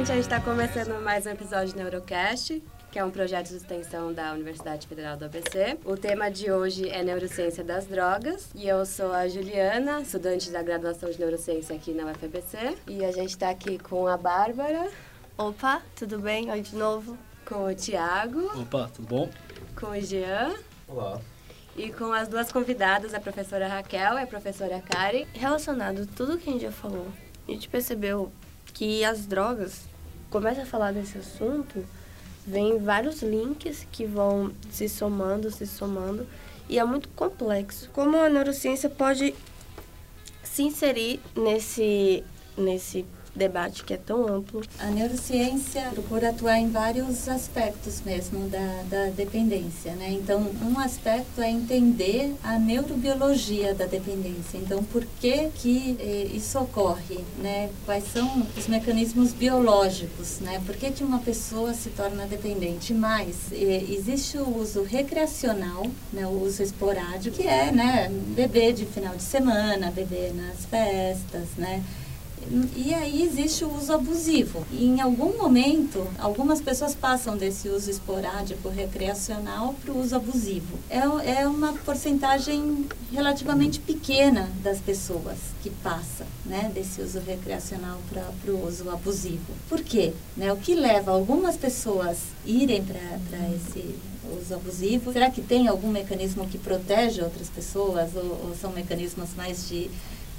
gente, a gente está começando mais um episódio do Neurocast, que é um projeto de extensão da Universidade Federal do ABC. O tema de hoje é Neurociência das Drogas e eu sou a Juliana, estudante da graduação de Neurociência aqui na UFABC. E a gente está aqui com a Bárbara. Opa, tudo bem? Oi de novo. Com o Tiago. Opa, tudo bom? Com o Jean. Olá. E com as duas convidadas, a professora Raquel e a professora Kari. Relacionado a tudo que a gente já falou, a gente percebeu que as drogas, começa a falar desse assunto, vem vários links que vão se somando, se somando, e é muito complexo. Como a neurociência pode se inserir nesse, nesse debate que é tão amplo. A neurociência procura atuar em vários aspectos mesmo da, da dependência, né? Então, um aspecto é entender a neurobiologia da dependência. Então, por que que eh, isso ocorre, né? Quais são os mecanismos biológicos, né? Por que que uma pessoa se torna dependente? Mais, eh, existe o uso recreacional, né? O uso esporádico, que é, né? Beber de final de semana, beber nas festas, né? E aí existe o uso abusivo. E em algum momento, algumas pessoas passam desse uso esporádico recreacional para o uso abusivo. É, é uma porcentagem relativamente pequena das pessoas que passa né, desse uso recreacional para o uso abusivo. Por quê? Né, o que leva algumas pessoas irem para esse uso abusivo? Será que tem algum mecanismo que protege outras pessoas ou, ou são mecanismos mais de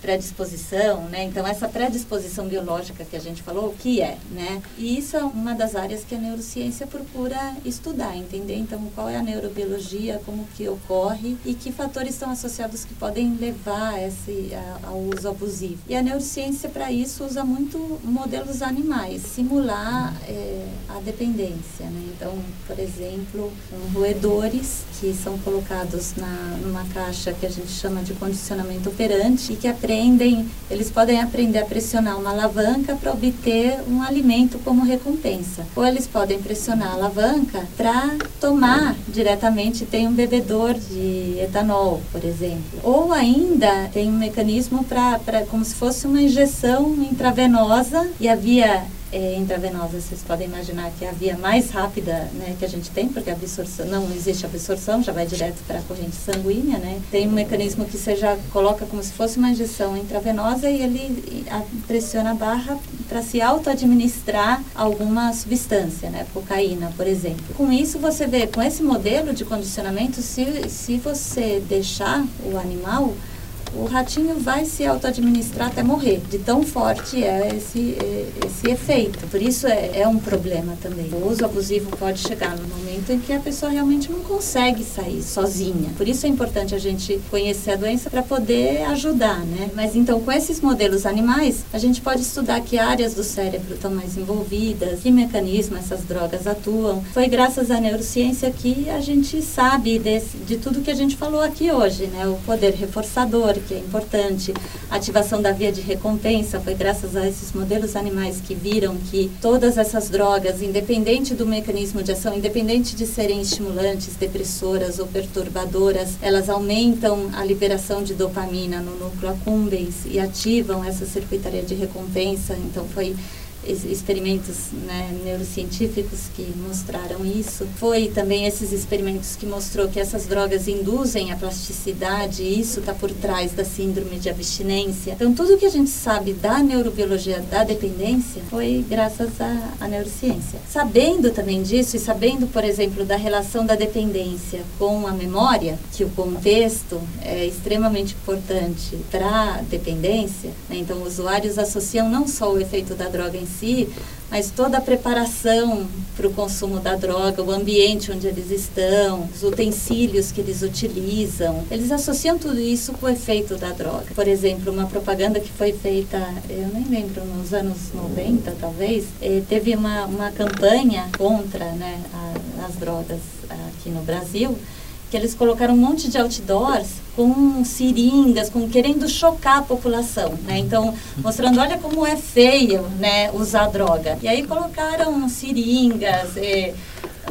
predisposição, né? Então essa predisposição biológica que a gente falou, o que é, né? E isso é uma das áreas que a neurociência procura estudar, entender então qual é a neurobiologia, como que ocorre e que fatores estão associados que podem levar esse a, ao uso abusivo. E a neurociência para isso usa muito modelos animais, simular é, a dependência, né? Então, por exemplo, roedores que são colocados na numa caixa que a gente chama de condicionamento operante e que aprendem aprendem, eles podem aprender a pressionar uma alavanca para obter um alimento como recompensa. Ou eles podem pressionar a alavanca para tomar diretamente, tem um bebedor de etanol, por exemplo. Ou ainda tem um mecanismo para como se fosse uma injeção intravenosa e havia é, intravenosa, vocês podem imaginar que é a via mais rápida né, que a gente tem, porque a absorção, não existe absorção, já vai direto para a corrente sanguínea, né? Tem um mecanismo que você já coloca como se fosse uma injeção intravenosa e ele pressiona a barra para se auto-administrar alguma substância, né? Cocaína, por exemplo. Com isso, você vê, com esse modelo de condicionamento, se, se você deixar o animal o ratinho vai se auto-administrar até morrer, de tão forte é esse, esse efeito. Por isso é, é um problema também. O uso abusivo pode chegar no momento em que a pessoa realmente não consegue sair sozinha. Por isso é importante a gente conhecer a doença para poder ajudar, né? Mas então, com esses modelos animais, a gente pode estudar que áreas do cérebro estão mais envolvidas, que mecanismo essas drogas atuam. Foi graças à neurociência que a gente sabe desse, de tudo que a gente falou aqui hoje, né? O poder reforçador, que é importante. A ativação da via de recompensa foi graças a esses modelos animais que viram que todas essas drogas, independente do mecanismo de ação, independente de serem estimulantes, depressoras ou perturbadoras, elas aumentam a liberação de dopamina no núcleo accumbens e ativam essa circuitaria de recompensa. Então foi experimentos né, neurocientíficos que mostraram isso. Foi também esses experimentos que mostrou que essas drogas induzem a plasticidade e isso está por trás da síndrome de abstinência. Então, tudo que a gente sabe da neurobiologia da dependência foi graças à, à neurociência. Sabendo também disso e sabendo, por exemplo, da relação da dependência com a memória, que o contexto é extremamente importante para a dependência, né? então usuários associam não só o efeito da droga em si, mas toda a preparação para o consumo da droga, o ambiente onde eles estão, os utensílios que eles utilizam, eles associam tudo isso com o efeito da droga. Por exemplo, uma propaganda que foi feita, eu nem lembro, nos anos 90 talvez, eh, teve uma, uma campanha contra né, a, as drogas aqui no Brasil, que eles colocaram um monte de outdoors com seringas, com querendo chocar a população, né? Então, mostrando, olha como é feio, né, usar droga. E aí colocaram seringas,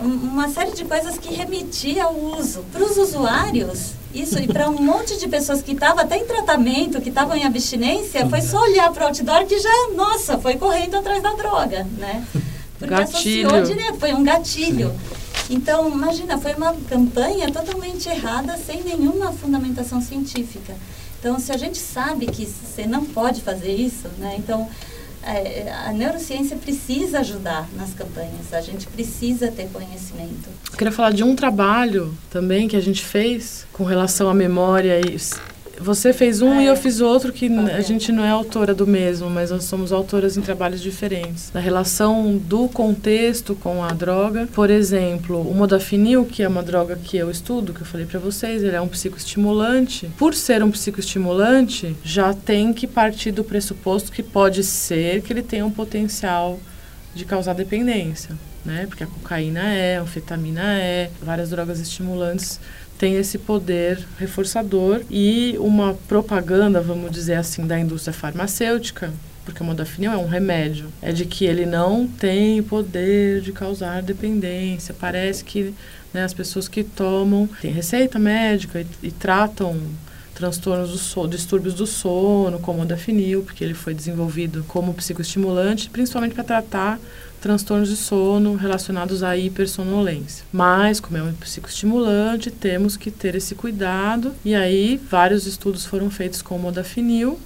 uma série de coisas que remetia ao uso. Para os usuários, Isso, e para um monte de pessoas que estavam até em tratamento, que estavam em abstinência, foi só olhar para o outdoor que já, nossa, foi correndo atrás da droga, né? Porque gatilho. associou direto, foi um gatilho. Então, imagina, foi uma campanha totalmente errada, sem nenhuma fundamentação científica. Então, se a gente sabe que você não pode fazer isso, né? Então, é, a neurociência precisa ajudar nas campanhas, a gente precisa ter conhecimento. Eu queria falar de um trabalho também que a gente fez com relação à memória e você fez um é. e eu fiz outro que tá a gente não é autora do mesmo, mas nós somos autoras em trabalhos diferentes. Da relação do contexto com a droga. Por exemplo, o modafinil, que é uma droga que eu estudo, que eu falei para vocês, ele é um psicoestimulante. Por ser um psicoestimulante, já tem que partir do pressuposto que pode ser que ele tenha um potencial de causar dependência, né? Porque a cocaína é, a anfetamina é, várias drogas estimulantes tem esse poder reforçador e uma propaganda, vamos dizer assim, da indústria farmacêutica porque o modafinil é um remédio, é de que ele não tem poder de causar dependência. Parece que né, as pessoas que tomam têm receita médica e, e tratam transtornos do sono, distúrbios do sono, como o modafinil, porque ele foi desenvolvido como psicoestimulante, principalmente para tratar transtornos de sono relacionados à hipersonolência. Mas, como é um psicoestimulante, temos que ter esse cuidado. E aí, vários estudos foram feitos com o modafinil,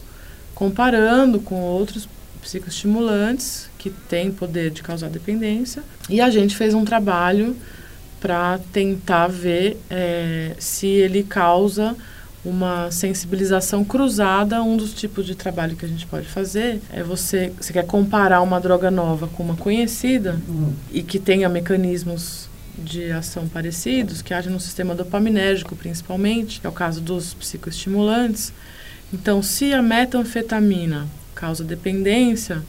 comparando com outros psicoestimulantes que têm poder de causar dependência. E a gente fez um trabalho para tentar ver é, se ele causa uma sensibilização cruzada, um dos tipos de trabalho que a gente pode fazer é você, você quer comparar uma droga nova com uma conhecida uhum. e que tenha mecanismos de ação parecidos, que haja no sistema dopaminérgico principalmente, que é o caso dos psicoestimulantes. Então, se a metanfetamina causa dependência,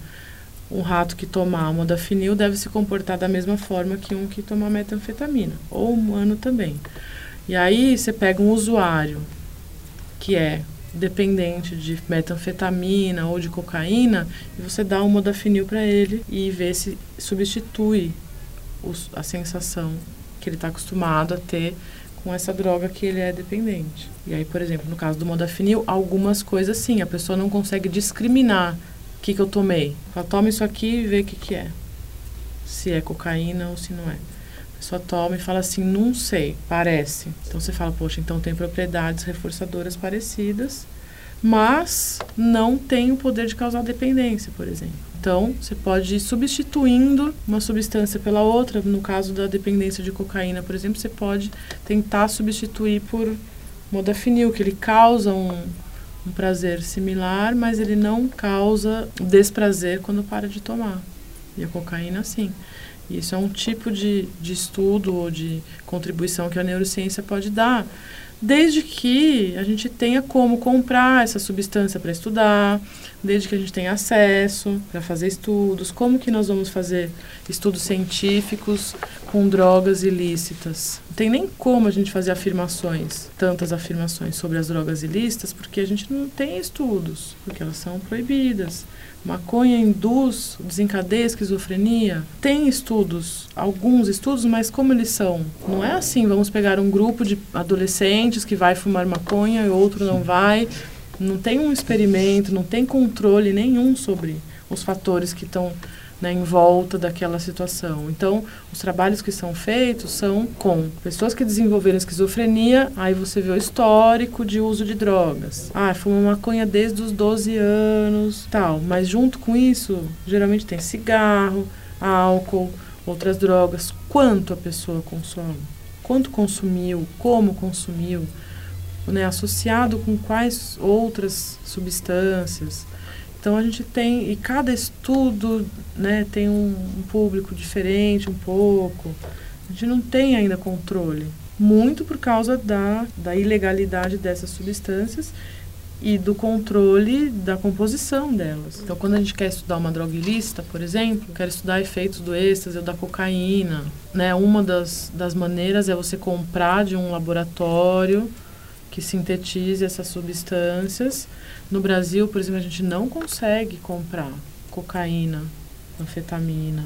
um rato que tomar modafinil deve se comportar da mesma forma que um que tomar metanfetamina, ou humano também. E aí você pega um usuário que é dependente de metanfetamina ou de cocaína, e você dá um modafinil para ele e vê se substitui os, a sensação que ele está acostumado a ter com essa droga que ele é dependente. E aí, por exemplo, no caso do modafinil, algumas coisas sim, a pessoa não consegue discriminar o que, que eu tomei. Ela toma isso aqui e vê o que, que é. Se é cocaína ou se não é pessoa toma e fala assim, não sei, parece. Então você fala, poxa, então tem propriedades reforçadoras parecidas, mas não tem o poder de causar dependência, por exemplo. Então, você pode ir substituindo uma substância pela outra. No caso da dependência de cocaína, por exemplo, você pode tentar substituir por modafinil, que ele causa um, um prazer similar, mas ele não causa desprazer quando para de tomar. E a cocaína, sim. Isso é um tipo de, de estudo ou de contribuição que a neurociência pode dar, desde que a gente tenha como comprar essa substância para estudar, desde que a gente tenha acesso para fazer estudos, como que nós vamos fazer estudos científicos com drogas ilícitas. Não tem nem como a gente fazer afirmações, tantas afirmações sobre as drogas ilícitas, porque a gente não tem estudos, porque elas são proibidas. Maconha induz, desencadeia esquizofrenia? Tem estudos, alguns estudos, mas como eles são? Não é assim, vamos pegar um grupo de adolescentes que vai fumar maconha e outro não vai. Não tem um experimento, não tem controle nenhum sobre os fatores que estão né, em volta daquela situação. Então, os trabalhos que são feitos são com pessoas que desenvolveram esquizofrenia, aí você vê o histórico de uso de drogas. Ah, fuma maconha desde os 12 anos, tal. Mas junto com isso, geralmente tem cigarro, álcool, outras drogas. Quanto a pessoa consome? Quanto consumiu? Como consumiu? Né, associado com quais outras substâncias? Então a gente tem, e cada estudo né, tem um, um público diferente um pouco. A gente não tem ainda controle. Muito por causa da, da ilegalidade dessas substâncias e do controle da composição delas. Então, quando a gente quer estudar uma droga ilícita, por exemplo, quer estudar efeitos do êxtase ou da cocaína, né? Uma das, das maneiras é você comprar de um laboratório que sintetize essas substâncias no Brasil, por exemplo, a gente não consegue comprar cocaína, anfetamina,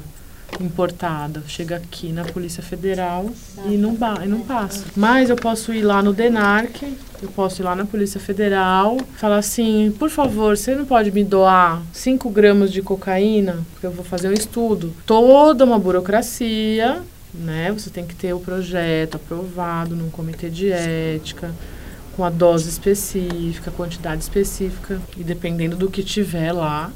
importada. Chega aqui na Polícia Federal e não, e não passa. Mas eu posso ir lá no DENARC, eu posso ir lá na Polícia Federal, falar assim, por favor, você não pode me doar 5 gramas de cocaína? Porque eu vou fazer um estudo. Toda uma burocracia, né? Você tem que ter o projeto aprovado num comitê de ética com a dose específica, quantidade específica e dependendo do que tiver lá,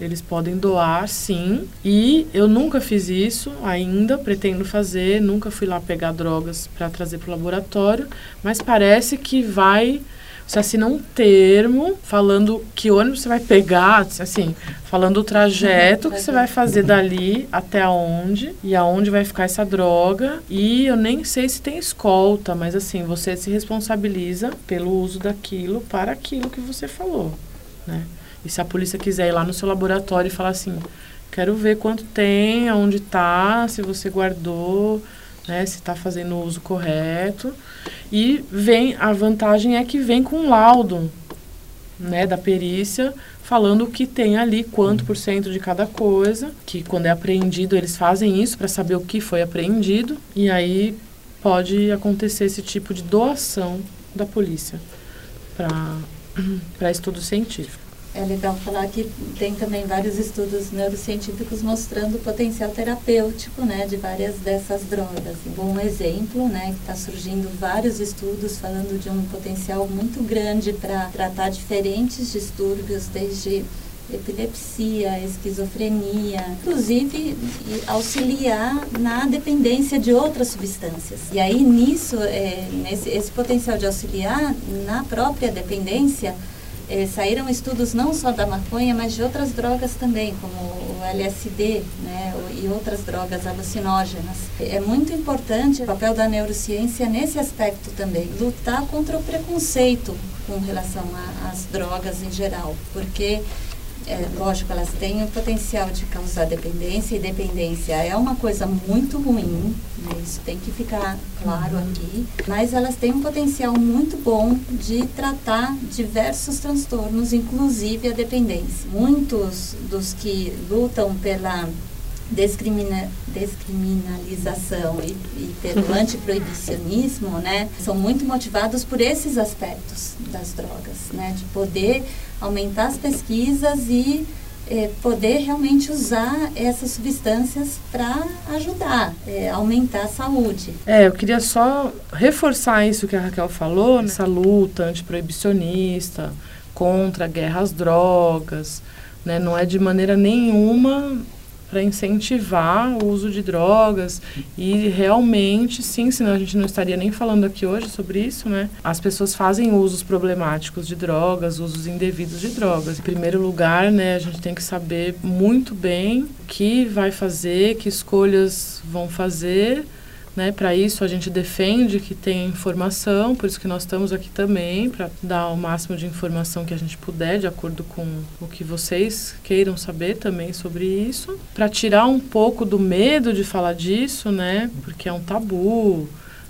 eles podem doar, sim. E eu nunca fiz isso ainda, pretendo fazer. Nunca fui lá pegar drogas para trazer para o laboratório. Mas parece que vai. Você assina um termo falando que ônibus você vai pegar, assim, falando o trajeto que você vai fazer dali até onde e aonde vai ficar essa droga. E eu nem sei se tem escolta, mas assim, você se responsabiliza pelo uso daquilo para aquilo que você falou, né? E se a polícia quiser ir lá no seu laboratório e falar assim, quero ver quanto tem, aonde está, se você guardou, né, se está fazendo o uso correto. E vem, a vantagem é que vem com um laudo, né, da perícia, falando o que tem ali, quanto por cento de cada coisa, que quando é apreendido eles fazem isso para saber o que foi apreendido, e aí pode acontecer esse tipo de doação da polícia para estudo científico. É legal falar que tem também vários estudos neurocientíficos mostrando o potencial terapêutico né, de várias dessas drogas. Um bom exemplo, né, que está surgindo vários estudos falando de um potencial muito grande para tratar diferentes distúrbios, desde epilepsia, esquizofrenia, inclusive auxiliar na dependência de outras substâncias. E aí nisso, é, nesse, esse potencial de auxiliar na própria dependência, é, saíram estudos não só da maconha, mas de outras drogas também, como o LSD né, e outras drogas alucinógenas. É muito importante o papel da neurociência nesse aspecto também, lutar contra o preconceito com relação às drogas em geral, porque é, lógico, elas têm o potencial de causar dependência, e dependência é uma coisa muito ruim, né? isso tem que ficar claro aqui, mas elas têm um potencial muito bom de tratar diversos transtornos, inclusive a dependência. Muitos dos que lutam pela descrimina, descriminalização e, e pelo antiproibicionismo, né, são muito motivados por esses aspectos das drogas, né, de poder aumentar as pesquisas e é, poder realmente usar essas substâncias para ajudar, é, aumentar a saúde. É, eu queria só reforçar isso que a Raquel falou, né? essa luta antiproibicionista contra a guerra às drogas, né? não é de maneira nenhuma para incentivar o uso de drogas e realmente, sim, senão a gente não estaria nem falando aqui hoje sobre isso, né? As pessoas fazem usos problemáticos de drogas, usos indevidos de drogas. Em primeiro lugar, né, a gente tem que saber muito bem o que vai fazer, que escolhas vão fazer né? Para isso a gente defende que tenha informação, por isso que nós estamos aqui também para dar o máximo de informação que a gente puder, de acordo com o que vocês queiram saber também sobre isso, para tirar um pouco do medo de falar disso, né? Porque é um tabu.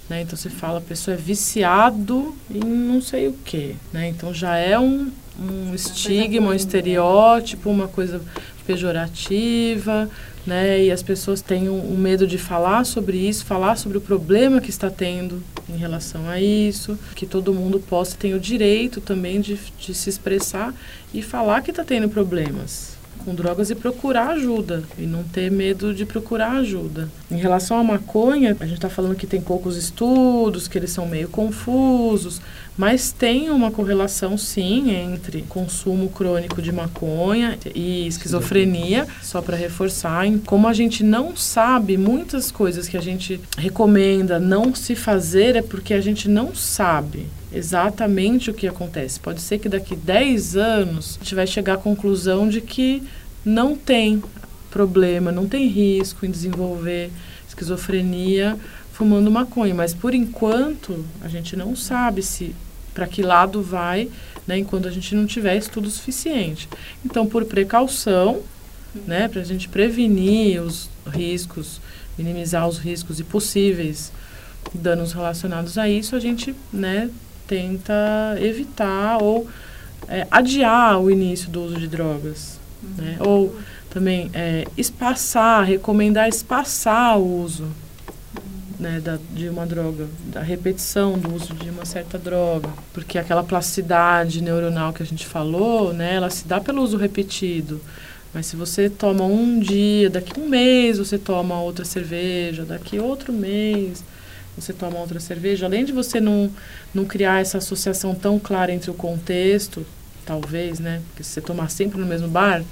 Né? Então você fala, a pessoa é viciado em não sei o que, né? Então já é um, um estigma, um estereótipo, uma coisa pejorativa, né? E as pessoas têm um, um, medo de falar sobre isso, falar sobre o problema que está tendo em relação a isso, que todo mundo possa ter o direito também de, de se expressar e falar que está tendo problemas com drogas e procurar ajuda e não ter medo de procurar ajuda. Em relação à maconha, a gente está falando que tem poucos estudos, que eles são meio confusos, mas tem uma correlação sim entre consumo crônico de maconha e esquizofrenia, só para reforçar, como a gente não sabe muitas coisas que a gente recomenda não se fazer é porque a gente não sabe exatamente o que acontece. Pode ser que daqui 10 anos a gente vai chegar à conclusão de que não tem problema, não tem risco em desenvolver esquizofrenia fumando maconha, mas por enquanto a gente não sabe se para que lado vai, né, enquanto a gente não tiver estudo suficiente. Então, por precaução, né, para a gente prevenir os riscos, minimizar os riscos e possíveis danos relacionados a isso, a gente, né, tenta evitar ou é, adiar o início do uso de drogas, uhum. né? Ou também é, espaçar, recomendar espaçar o uso né, da, de uma droga, da repetição do uso de uma certa droga, porque aquela plasticidade neuronal que a gente falou, né, ela se dá pelo uso repetido. Mas se você toma um dia, daqui um mês você toma outra cerveja, daqui outro mês você toma outra cerveja, além de você não, não criar essa associação tão clara entre o contexto, talvez, né? Porque se você tomar sempre no mesmo bar,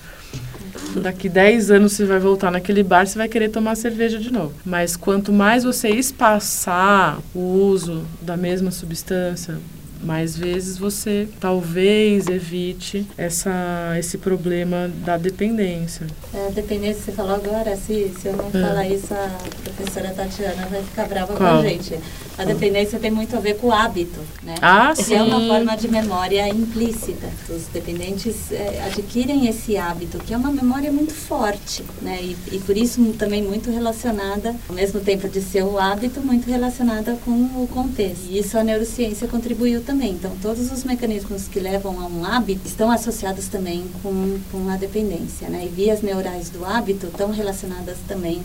daqui 10 anos você vai voltar naquele bar, você vai querer tomar cerveja de novo. Mas quanto mais você espaçar o uso da mesma substância, mais vezes você talvez evite essa, esse problema da dependência. É, a dependência, você falou agora, se, se eu não é. falar isso, a professora Tatiana vai ficar brava Qual? com a gente. A dependência tem muito a ver com o hábito, né? Ah, sim. é uma forma de memória implícita. Os dependentes é, adquirem esse hábito, que é uma memória muito forte, né? E, e por isso também muito relacionada, ao mesmo tempo de ser o hábito, muito relacionada com o contexto. E isso a neurociência contribuiu também também. Então, todos os mecanismos que levam a um hábito estão associados também com, com a dependência, né? E vias neurais do hábito estão relacionadas também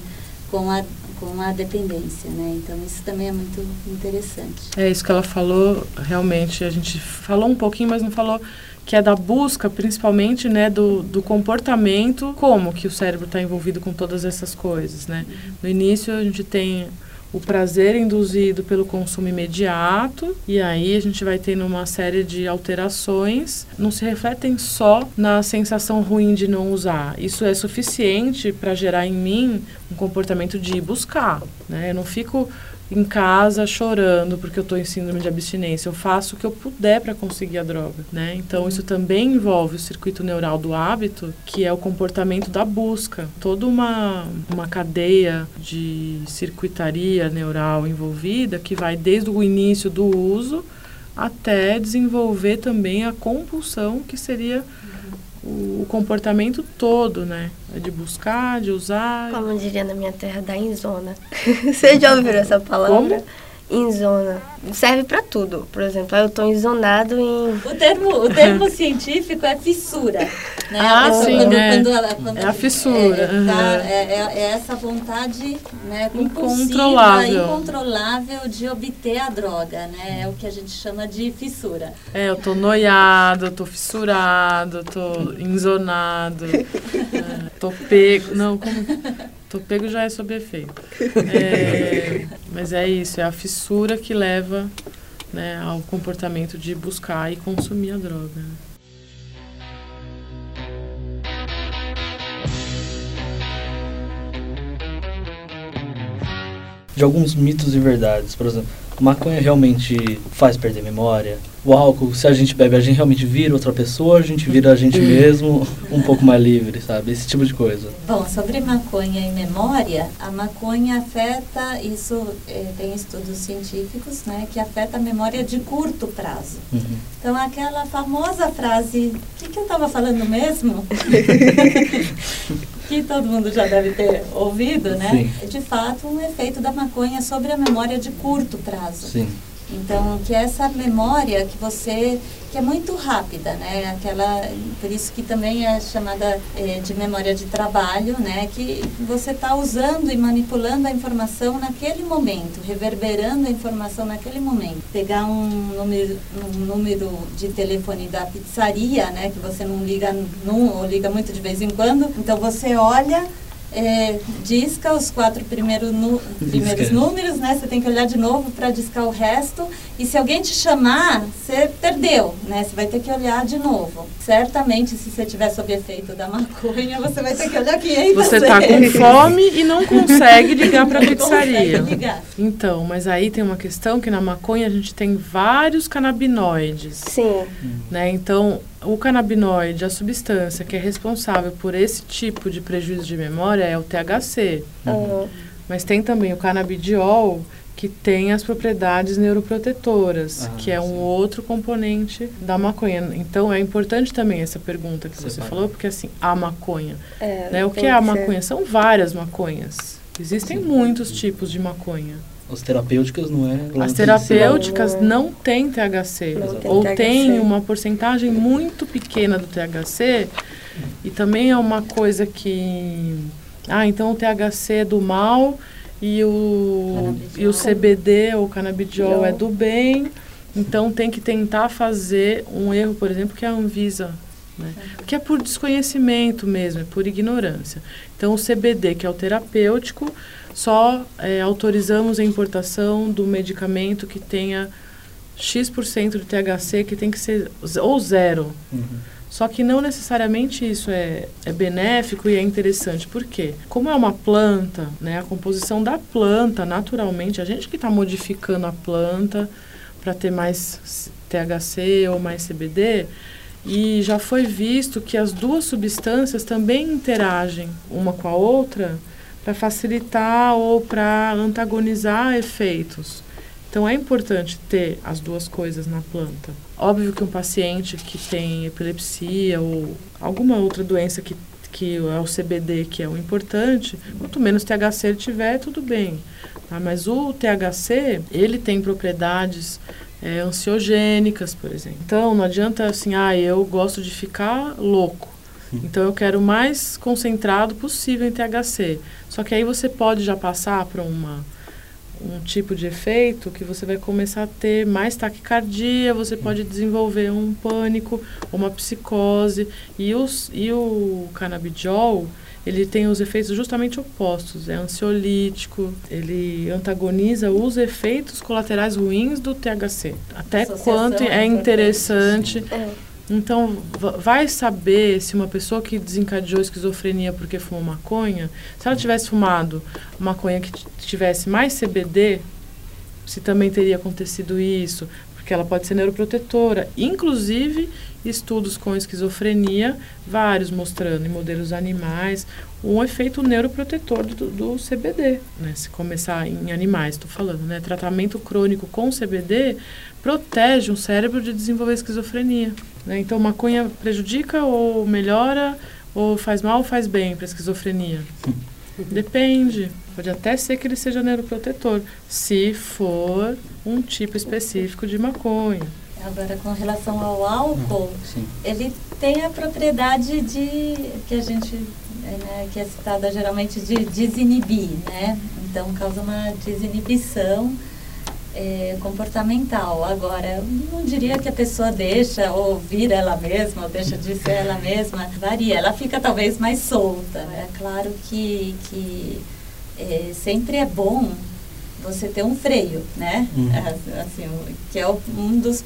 com a, com a dependência, né? Então, isso também é muito interessante. É isso que ela falou, realmente, a gente falou um pouquinho, mas não falou que é da busca, principalmente, né, do, do comportamento, como que o cérebro está envolvido com todas essas coisas, né? No início, a gente tem o prazer induzido pelo consumo imediato, e aí a gente vai tendo uma série de alterações, não se refletem só na sensação ruim de não usar. Isso é suficiente para gerar em mim um comportamento de buscar, né? Eu não fico em casa chorando porque eu estou em síndrome de abstinência. Eu faço o que eu puder para conseguir a droga, né? Então isso também envolve o circuito neural do hábito, que é o comportamento da busca. Toda uma uma cadeia de circuitaria neural envolvida que vai desde o início do uso até desenvolver também a compulsão, que seria o, comportamento todo, né? É de buscar, de usar. Como diria na minha terra, da zona. Você já ouviu essa palavra? Como? Em zona. Serve para tudo. Por exemplo, eu estou enzonado em. O termo, o termo científico é fissura. Né? Ah, a sim, quando, é. Quando ela, quando É a fissura, É, tá, uhum. é, é- é essa vontade né, Incontrolável. incontrolável de obter a droga. Né? É o que a gente chama de fissura. É, eu tô noiado, eu tô fissurado, eu tô enzonado, é, tô pego. Não, como. Tô pego já é sob efeito. É, mas é isso, é a fissura que leva né, ao comportamento de buscar e consumir a droga. de alguns mitos e verdades. Por exemplo, maconha realmente faz perder memória? O álcool, se a gente bebe, a gente realmente vira outra pessoa, a gente vira a gente mesmo um pouco mais livre, sabe? Esse tipo de coisa. Bom, sobre maconha e memória, a maconha afeta, isso eh, tem estudos científicos, né, que afeta a memória de curto prazo. Uhum. Então, aquela famosa frase, o que, que eu estava falando mesmo? que todo mundo já deve ter ouvido, né? Sim. É de fato um efeito da maconha sobre a memória de curto prazo. Sim. Então, que essa memória que você, que é muito rápida, né? Aquela, por isso que também é chamada eh, de memória de trabalho, né? Que você está usando e manipulando a informação naquele momento, reverberando a informação naquele momento. Pegar um número, um número de telefone da pizzaria, né? Que você não liga num, ou liga muito de vez em quando. Então, você olha é, disca os quatro primeiro nu- primeiros números, né? Você tem que olhar de novo para discar o resto. E se alguém te chamar, você perdeu, né? Você vai ter que olhar de novo. Certamente, se você estiver sob efeito da maconha, você vai ter que olhar 500 Você tá com fome e não consegue ligar para a Não pizzaria. consegue ligar. Então, mas aí tem uma questão que na maconha a gente tem vários canabinoides. Sim. Né? Então, o canabinoide, a substância que é responsável por esse tipo de prejuízo de memória é o THC. Aham. Mas tem também o canabidiol, que tem as propriedades neuroprotetoras, Ah, que é um sim. outro componente da maconha. Então, é importante também essa pergunta que você Separar. falou, porque assim, a maconha. É, Né? O que é a ser. maconha? São várias maconhas. Existem Sim. muitos tipos de maconha. As terapêuticas não é. As terapêuticas Não. não têm THC. Não tem ou THC. tem uma porcentagem muito pequena do THC E também é uma coisa que. Ah, então o THC é do mal e o, e o CBD, o canabidiol, é do bem. Então tem que tentar fazer um erro, por exemplo, que é a Anvisa. Né? Que é por desconhecimento mesmo, é por ignorância. Então o CBD, que é o terapêutico, só é, autorizamos a importação do medicamento que tenha X% de THC, que tem que ser ou zero. Uhum. Só que não necessariamente isso é, é benéfico e é interessante. Por quê? Como é uma planta, né, a composição da planta, naturalmente, a gente que está modificando a planta para ter mais THC ou mais CBD, e já foi visto que as duas substâncias também interagem uma com a outra para facilitar ou para antagonizar efeitos. Então é importante ter as duas coisas na planta. Óbvio que um paciente que tem epilepsia ou alguma outra doença que, que é o CBD, que é o importante, quanto menos THC ele tiver, tudo bem. Tá? Mas o THC, ele tem propriedades é, ansiogênicas, por exemplo. Então não adianta assim, ah, eu gosto de ficar louco. Então eu quero o mais concentrado possível em THC. Só que aí você pode já passar para uma um tipo de efeito que você vai começar a ter mais taquicardia, você pode desenvolver um pânico, uma psicose. E, os, e o canabidiol, ele tem os efeitos justamente opostos. É ansiolítico, ele antagoniza os efeitos colaterais ruins do THC. Até quanto é, é interessante. É então, vai saber se uma pessoa que desencadeou esquizofrenia porque fumou maconha, se ela tivesse fumado maconha que tivesse mais CBD, se também teria acontecido isso, porque ela pode ser neuroprotetora. Inclusive, estudos com esquizofrenia, vários mostrando em modelos animais um efeito neuroprotetor do, do CBD. Né? Se começar em animais, estou falando, né? Tratamento crônico com CBD protege um cérebro de desenvolver esquizofrenia. Né? Então, maconha prejudica ou melhora, ou faz mal ou faz bem para esquizofrenia? Depende. Pode até ser que ele seja neuroprotetor, se for um tipo específico de maconha. Agora, com relação ao álcool, uhum, ele tem a propriedade de que a gente né, que é citada geralmente de desinibir, né? Então causa uma desinibição é, comportamental. Agora, eu não diria que a pessoa deixa ouvir ela mesma, ou deixa de ser ela mesma, varia. Ela fica talvez mais solta. É claro que, que é, sempre é bom você ter um freio, né? Uhum. É, assim, que é um dos,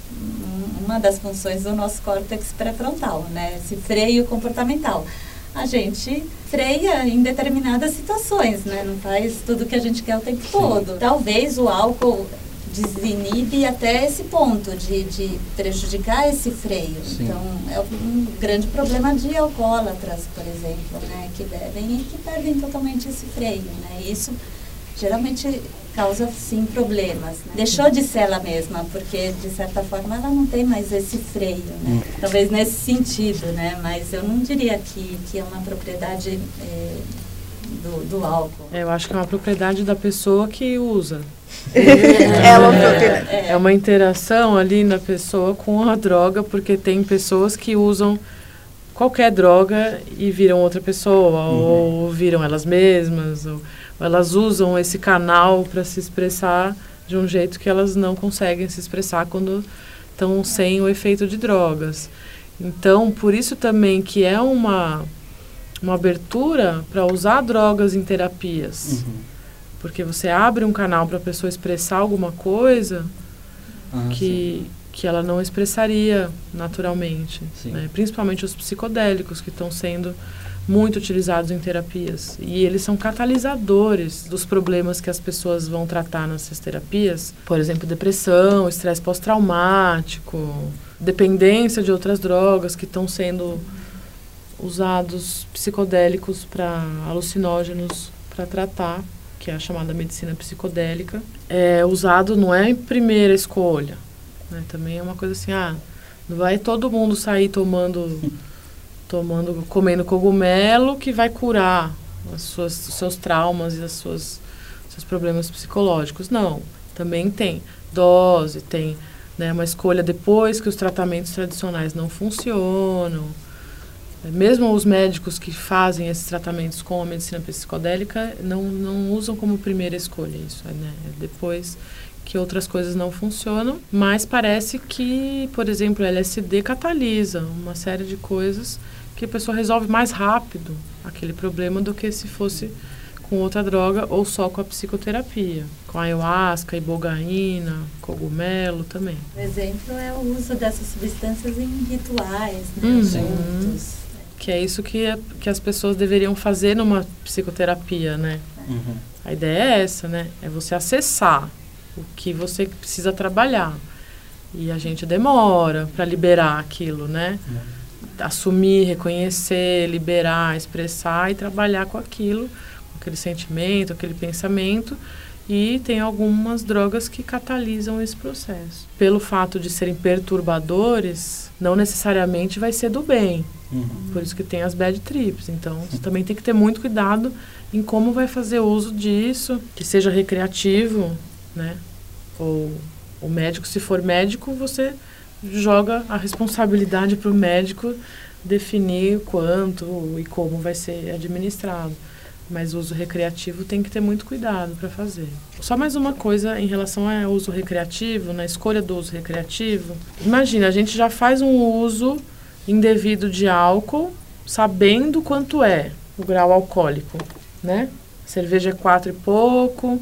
uma das funções do nosso córtex pré-frontal, né? Esse freio comportamental. A gente freia em determinadas situações, né? Não faz tudo que a gente quer o tempo Sim. todo. Talvez o álcool desinibe até esse ponto de, de prejudicar esse freio. Sim. Então, é um grande problema de alcoólatras, por exemplo, né, que bebem e que perdem totalmente esse freio. Né? Isso geralmente causa, sim, problemas. Né? Deixou de ser ela mesma, porque, de certa forma, ela não tem mais esse freio. Né? Hum. Talvez nesse sentido, né? mas eu não diria que, que é uma propriedade... É, do, do álcool. Eu acho que é uma propriedade da pessoa que usa. É, uma é, é uma interação ali na pessoa com a droga, porque tem pessoas que usam qualquer droga e viram outra pessoa, uhum. ou viram elas mesmas, ou, ou elas usam esse canal para se expressar de um jeito que elas não conseguem se expressar quando estão sem o efeito de drogas. Então, por isso também que é uma, uma abertura para usar drogas em terapias. Uhum porque você abre um canal para a pessoa expressar alguma coisa ah, que, que ela não expressaria naturalmente. Né? Principalmente os psicodélicos que estão sendo muito utilizados em terapias. E eles são catalisadores dos problemas que as pessoas vão tratar nessas terapias. Por exemplo, depressão, estresse pós-traumático, dependência de outras drogas que estão sendo usados psicodélicos para alucinógenos para tratar que é a chamada medicina psicodélica, é usado não é em primeira escolha. Né? Também é uma coisa assim, ah, não vai todo mundo sair tomando, tomando, comendo cogumelo que vai curar as suas, os seus traumas e as suas seus problemas psicológicos. Não, também tem dose, tem né, uma escolha depois que os tratamentos tradicionais não funcionam. Mesmo os médicos que fazem esses tratamentos com a medicina psicodélica não, não usam como primeira escolha isso, né? É depois que outras coisas não funcionam, mas parece que, por exemplo, o LSD catalisa uma série de coisas que a pessoa resolve mais rápido aquele problema do que se fosse com outra droga ou só com a psicoterapia, com ayahuasca, ibogaína, cogumelo também. O exemplo é o uso dessas substâncias em rituais, né? Uhum. juntos. Que é isso que, que as pessoas deveriam fazer numa psicoterapia, né? Uhum. A ideia é essa, né? É você acessar o que você precisa trabalhar. E a gente demora para liberar aquilo, né? Uhum. Assumir, reconhecer, liberar, expressar e trabalhar com aquilo aquele sentimento, aquele pensamento. E tem algumas drogas que catalisam esse processo. Pelo fato de serem perturbadores, não necessariamente vai ser do bem. Uhum. Por isso que tem as bad trips. Então, você também tem que ter muito cuidado em como vai fazer uso disso, que seja recreativo, né? Ou o médico, se for médico, você joga a responsabilidade para o médico definir quanto e como vai ser administrado. Mas uso recreativo tem que ter muito cuidado para fazer. Só mais uma coisa em relação ao uso recreativo, na escolha do uso recreativo. Imagina, a gente já faz um uso indevido de álcool, sabendo quanto é o grau alcoólico, né? Cerveja é 4 e pouco,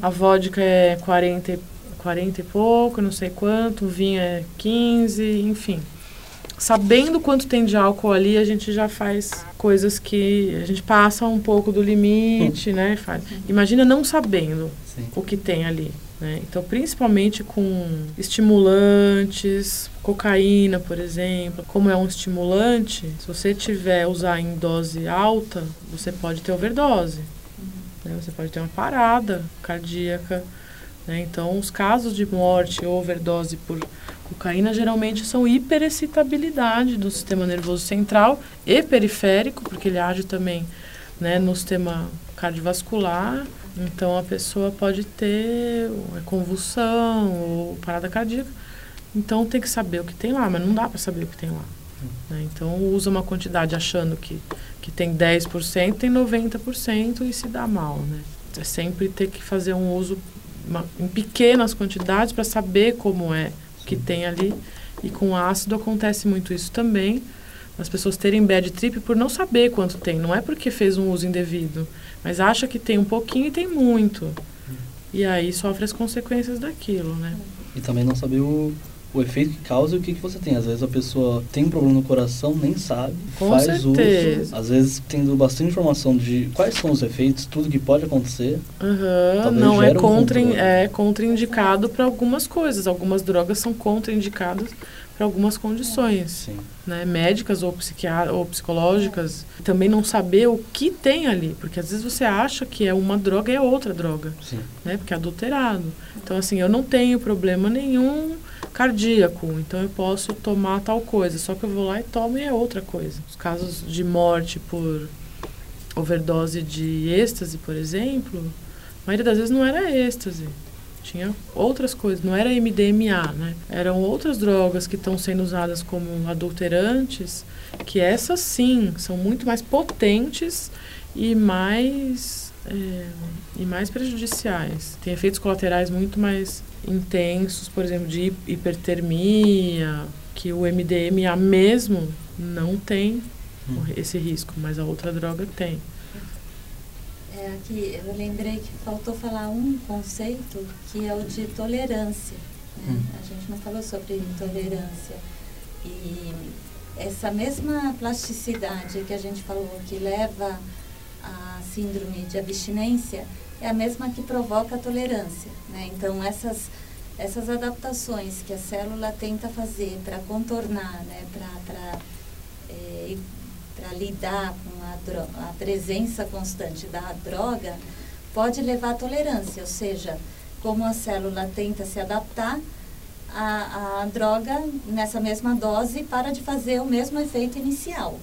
a vodka é 40, 40 e pouco, não sei quanto, o vinho é 15, enfim sabendo quanto tem de álcool ali, a gente já faz coisas que a gente passa um pouco do limite, né? Faz. Imagina não sabendo Sim. o que tem ali. Né? Então, principalmente com estimulantes, cocaína, por exemplo, como é um estimulante, se você tiver usar em dose alta, você pode ter overdose. Né? Você pode ter uma parada cardíaca. Né? Então, os casos de morte ou overdose por cocaína geralmente são hiperexcitabilidade do sistema nervoso central e periférico, porque ele age também né, no sistema cardiovascular. Então a pessoa pode ter convulsão ou parada cardíaca. Então tem que saber o que tem lá, mas não dá para saber o que tem lá. Né? Então usa uma quantidade achando que, que tem 10%, tem 90% e se dá mal. Né? É sempre ter que fazer um uso uma, em pequenas quantidades para saber como é que tem ali. E com ácido acontece muito isso também. As pessoas terem bad trip por não saber quanto tem. Não é porque fez um uso indevido, mas acha que tem um pouquinho e tem muito. E aí sofre as consequências daquilo, né? E também não saber o, o efeito que causa e o que, que você tem. Às vezes a pessoa tem um problema no coração, nem sabe, Com faz certeza. uso. Às vezes tendo bastante informação de quais são os efeitos, tudo que pode acontecer. Uhum, não é, contra, um é contraindicado para algumas coisas. Algumas drogas são contraindicadas para algumas condições, Sim. né, médicas ou, psiquiá ou psicológicas. Também não saber o que tem ali, porque às vezes você acha que é uma droga e é outra droga, Sim. né, porque é adulterado. Então assim, eu não tenho problema nenhum cardíaco, então eu posso tomar tal coisa, só que eu vou lá e tomo e é outra coisa. Os casos de morte por overdose de êxtase, por exemplo, a maioria das vezes não era êxtase. Tinha outras coisas, não era MDMA, né? Eram outras drogas que estão sendo usadas como adulterantes, que essas sim são muito mais potentes e mais é, e mais prejudiciais. Tem efeitos colaterais muito mais intensos, por exemplo, de hipertermia, que o MDMA mesmo não tem hum. esse risco, mas a outra droga tem. É, aqui eu lembrei que faltou falar um conceito que é o de tolerância. Né? Hum. A gente não falou sobre intolerância. E essa mesma plasticidade que a gente falou que leva à síndrome de abstinência, é a mesma que provoca a tolerância. Né? Então, essas, essas adaptações que a célula tenta fazer para contornar, né? para é, lidar com a, a presença constante da droga, pode levar à tolerância, ou seja, como a célula tenta se adaptar, a, a droga, nessa mesma dose, para de fazer o mesmo efeito inicial.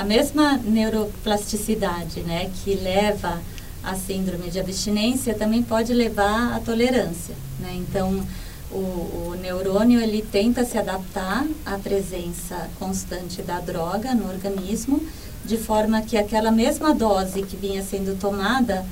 A mesma neuroplasticidade, né, que leva a síndrome de abstinência também pode levar à tolerância. Né? Então, o, o, neurônio ele tenta se adaptar à presença constante da droga no organismo, de forma que aquela mesma dose que vinha sendo tomada,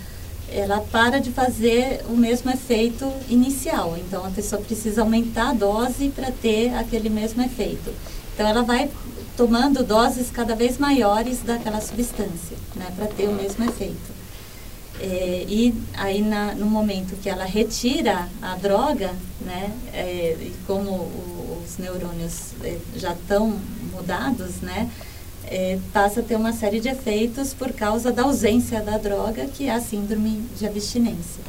ela para de fazer o mesmo efeito inicial. Então, a pessoa precisa aumentar a dose para ter aquele mesmo efeito. Então, ela vai tomando doses cada vez maiores daquela substância, né, para ter o mesmo efeito. É, e aí na, no momento que ela retira a droga, né, é, e como o, os neurônios é, já estão mudados, né, é, passa a ter uma série de efeitos por causa da ausência da droga, que é a síndrome de abstinência.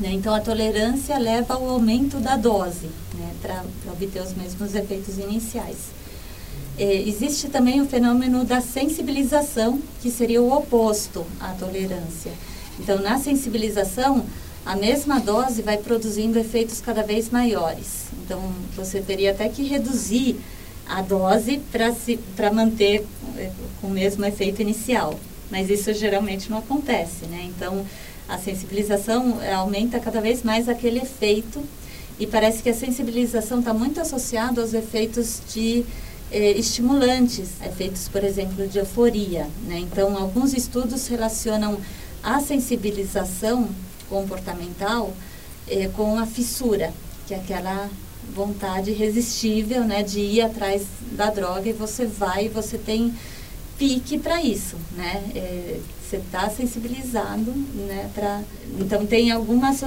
Né? Então a tolerância leva ao aumento da dose, né, para obter os mesmos efeitos iniciais. É, existe também o fenômeno da sensibilização, que seria o oposto à tolerância então, na sensibilização, a mesma dose vai produzindo efeitos cada vez maiores. Então, você teria até que reduzir a dose para manter eh, com o mesmo efeito inicial. Mas isso geralmente não acontece, né? Então, a sensibilização eh, aumenta cada vez mais aquele efeito e parece que a sensibilização está muito associada aos efeitos de eh, estimulantes, efeitos, por exemplo, de euforia, né? Então, alguns estudos relacionam a sensibilização comportamental é, com a fissura, que é aquela vontade irresistível né, de ir atrás da droga e você vai, você tem pique para isso, né? É, você está sensibilizado, né? Então tem algumas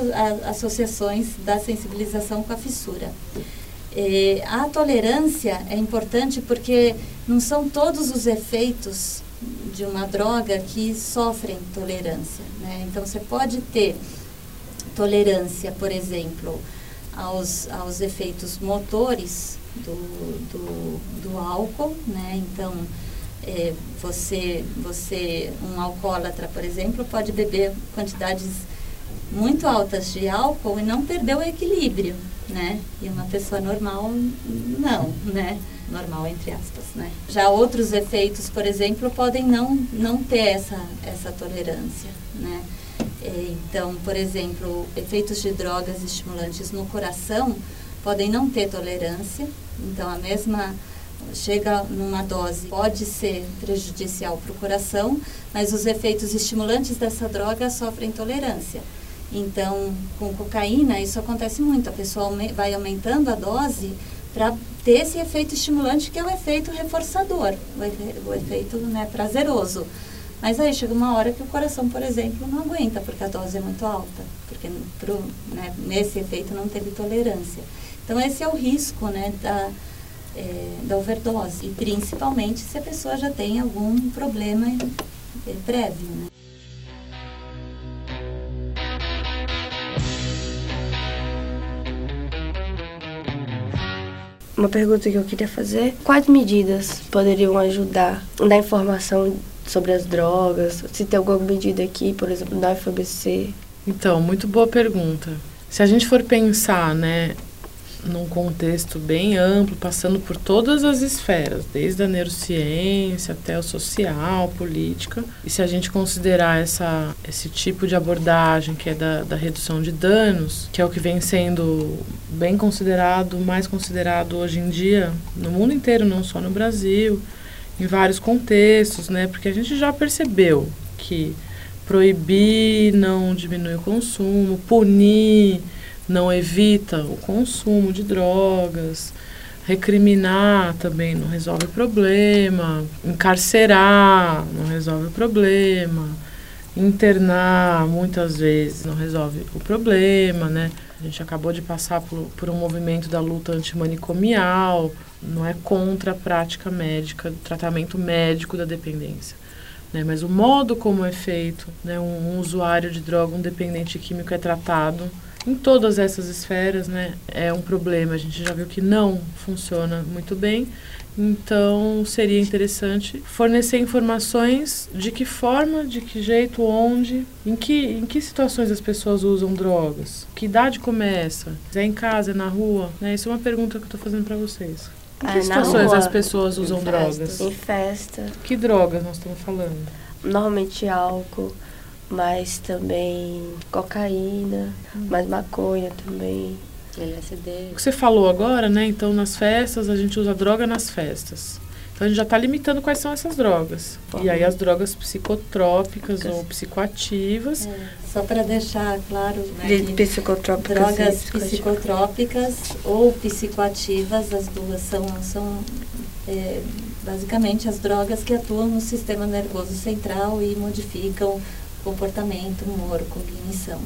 associações da sensibilização com a fissura. A tolerância é importante porque não são todos os efeitos de uma droga que sofrem tolerância. Né? Então, você pode ter tolerância, por exemplo, aos, aos efeitos motores do, do, do álcool, né? Então, é, você, você, um alcoólatra, por exemplo, pode beber quantidades muito altas de álcool e não perder o equilíbrio, né? E uma pessoa normal, não, né? normal entre aspas, né? Já outros efeitos, por exemplo, podem não não ter essa essa tolerância, né? É, então, por exemplo, efeitos de drogas estimulantes no coração podem não ter tolerância. Então, a mesma chega numa dose pode ser prejudicial para o coração, mas os efeitos estimulantes dessa droga sofrem tolerância. Então, com cocaína, isso acontece muito. A pessoa vai aumentando a dose para ter esse efeito estimulante que é o efeito reforçador, o, efe, o efeito né, prazeroso. Mas aí chega uma hora que o coração, por exemplo, não aguenta, porque a dose é muito alta, porque pro, né, nesse efeito não teve tolerância. Então esse é o risco né, da, é, da overdose, e principalmente se a pessoa já tem algum problema é, prévio. Né? Uma pergunta que eu queria fazer: quais medidas poderiam ajudar na informação sobre as drogas? Se tem alguma medida aqui, por exemplo, da FABC? Então, muito boa pergunta. Se a gente for pensar, né, num contexto bem amplo, passando por todas as esferas, desde a neurociência até o social, política. E se a gente considerar essa, esse tipo de abordagem, que é da, da redução de danos, que é o que vem sendo bem considerado, mais considerado hoje em dia, no mundo inteiro, não só no Brasil, em vários contextos, né? Porque a gente já percebeu que proibir não diminui o consumo, punir não evita o consumo de drogas, recriminar também não resolve o problema, encarcerar não resolve o problema, internar muitas vezes não resolve o problema, né? A gente acabou de passar por, por um movimento da luta antimanicomial, não é contra a prática médica, tratamento médico da dependência. Né, mas o modo como é feito, né, um, um usuário de droga, um dependente químico é tratado, em todas essas esferas, né, é um problema. A gente já viu que não funciona muito bem. Então, seria interessante fornecer informações de que forma, de que jeito, onde, em que, em que situações as pessoas usam drogas, que idade começa, é em casa, é na rua, né? Isso é uma pergunta que eu estou fazendo para vocês. Em que É, situações rua. as pessoas usam Em drogas? Em festa, Que drogas nós estamos falando? normalmente álcool, mas também cocaína, mais maconha também. LSD. O que você falou agora, né? Então, nas festas, a gente usa droga nas festas. Então, a gente já está limitando quais são essas drogas. E aí, as drogas psicotrópicas ou psicoativas. É, só para deixar claro, né, De psicotrópicas drogas psicoativas. psicotrópicas ou psicoativas, as duas são, são é, basicamente as drogas que atuam no sistema nervoso central e modificam comportamento, humor, cognição.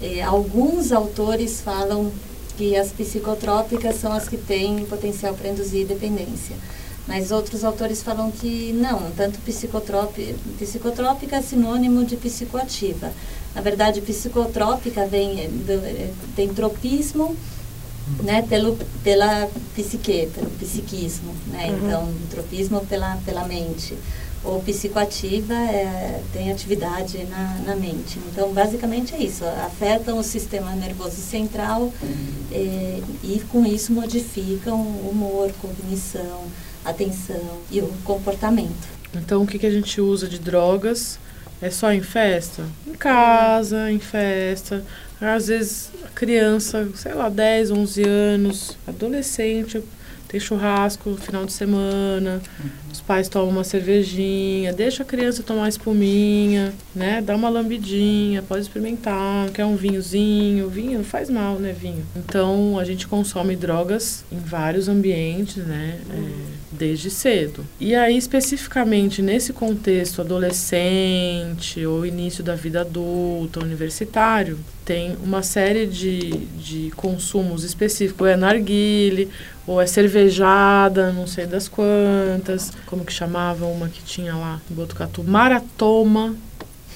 É, alguns autores falam que as psicotrópicas são as que têm potencial para induzir dependência. Mas outros autores falam que não, tanto psicotrópica, psicotrópica é sinônimo de psicoativa. Na verdade, psicotrópica vem do, é, tem tropismo né, pelo, pela psique, pelo psiquismo, né? Uhum. Então, tropismo pela, pela mente. Ou psicoativa é, tem atividade na, na mente. Então, basicamente é isso. Afetam o sistema nervoso central eh, e, com isso, modificam o humor, cognição, atenção e o comportamento. Então, o que, que a gente usa de drogas? É só em festa? Em casa, em festa. Às vezes, criança, sei lá, 10, 11 anos, adolescente, tem churrasco no final de semana, pais tomam uma cervejinha, deixa a criança tomar espuminha, né? Dá uma lambidinha, pode experimentar, quer um vinhozinho, vinho não faz mal, né, vinho. Então, a gente consome drogas em vários ambientes, né? É, desde cedo. E aí, especificamente nesse contexto adolescente ou início da vida adulta, universitário, tem uma série de, de consumos específicos. Ou é narguile, ou é cervejada, não sei das quantas. Como que chamava uma que tinha lá em Botucatu? Maratoma.